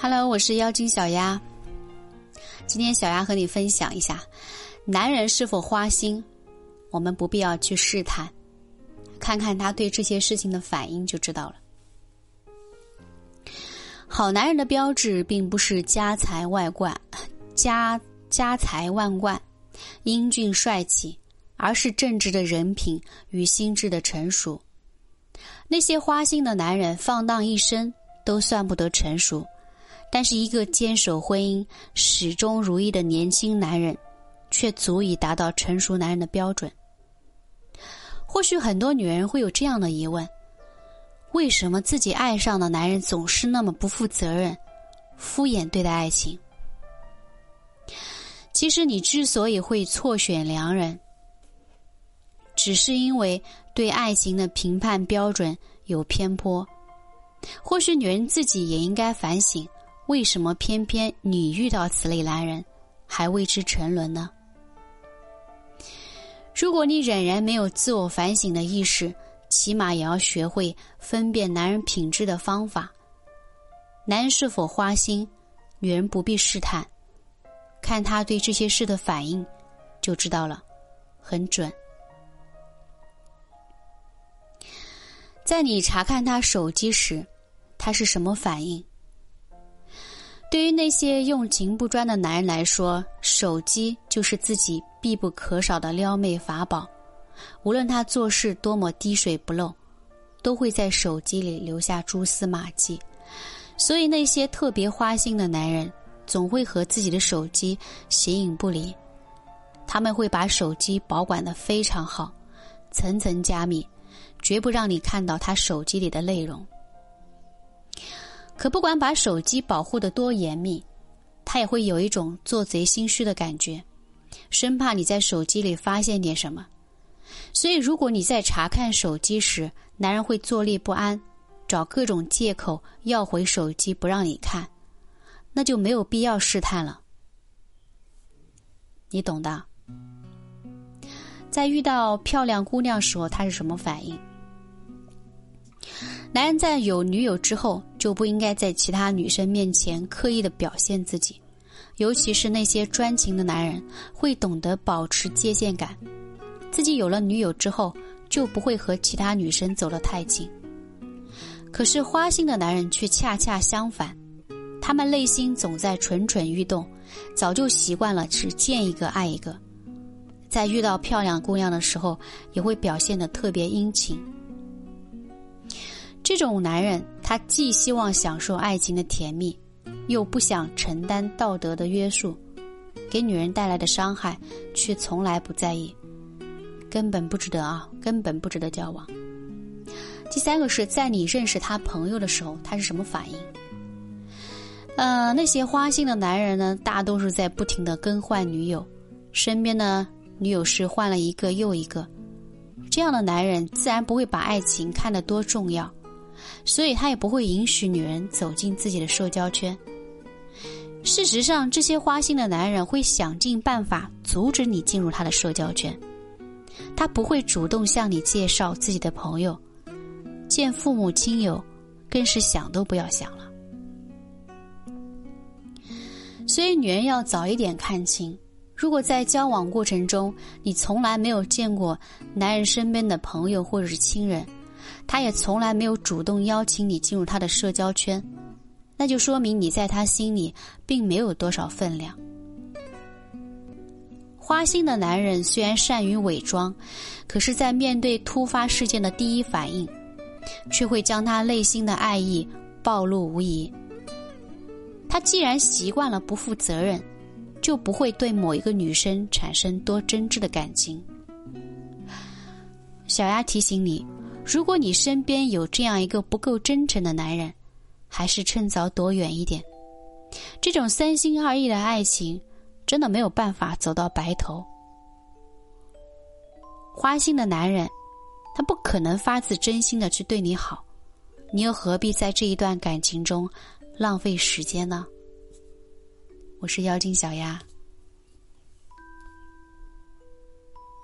Hello，我是妖精小鸭。今天小鸭和你分享一下，男人是否花心，我们不必要去试探，看看他对这些事情的反应就知道了。好男人的标志并不是家财万贯、家家财万贯、英俊帅气，而是正直的人品与心智的成熟。那些花心的男人，放荡一生都算不得成熟。但是，一个坚守婚姻、始终如一的年轻男人，却足以达到成熟男人的标准。或许很多女人会有这样的疑问：为什么自己爱上的男人总是那么不负责任、敷衍对待爱情？其实，你之所以会错选良人，只是因为对爱情的评判标准有偏颇。或许，女人自己也应该反省。为什么偏偏你遇到此类男人，还为之沉沦呢？如果你仍然没有自我反省的意识，起码也要学会分辨男人品质的方法。男人是否花心，女人不必试探，看他对这些事的反应，就知道了，很准。在你查看他手机时，他是什么反应？对于那些用情不专的男人来说，手机就是自己必不可少的撩妹法宝。无论他做事多么滴水不漏，都会在手机里留下蛛丝马迹。所以，那些特别花心的男人总会和自己的手机形影不离。他们会把手机保管的非常好，层层加密，绝不让你看到他手机里的内容。可不管把手机保护的多严密，他也会有一种做贼心虚的感觉，生怕你在手机里发现点什么。所以，如果你在查看手机时，男人会坐立不安，找各种借口要回手机不让你看，那就没有必要试探了。你懂的。在遇到漂亮姑娘时候，他是什么反应？男人在有女友之后，就不应该在其他女生面前刻意的表现自己，尤其是那些专情的男人，会懂得保持界限感。自己有了女友之后，就不会和其他女生走得太近。可是花心的男人却恰恰相反，他们内心总在蠢蠢欲动，早就习惯了只见一个爱一个，在遇到漂亮姑娘的时候，也会表现得特别殷勤。这种男人，他既希望享受爱情的甜蜜，又不想承担道德的约束，给女人带来的伤害却从来不在意，根本不值得啊，根本不值得交往。第三个是在你认识他朋友的时候，他是什么反应？呃，那些花心的男人呢，大多数在不停的更换女友，身边的女友是换了一个又一个，这样的男人自然不会把爱情看得多重要。所以他也不会允许女人走进自己的社交圈。事实上，这些花心的男人会想尽办法阻止你进入他的社交圈。他不会主动向你介绍自己的朋友，见父母亲友，更是想都不要想了。所以，女人要早一点看清：如果在交往过程中，你从来没有见过男人身边的朋友或者是亲人。他也从来没有主动邀请你进入他的社交圈，那就说明你在他心里并没有多少分量。花心的男人虽然善于伪装，可是，在面对突发事件的第一反应，却会将他内心的爱意暴露无遗。他既然习惯了不负责任，就不会对某一个女生产生多真挚的感情。小丫提醒你。如果你身边有这样一个不够真诚的男人，还是趁早躲远一点。这种三心二意的爱情，真的没有办法走到白头。花心的男人，他不可能发自真心的去对你好，你又何必在这一段感情中浪费时间呢？我是妖精小丫。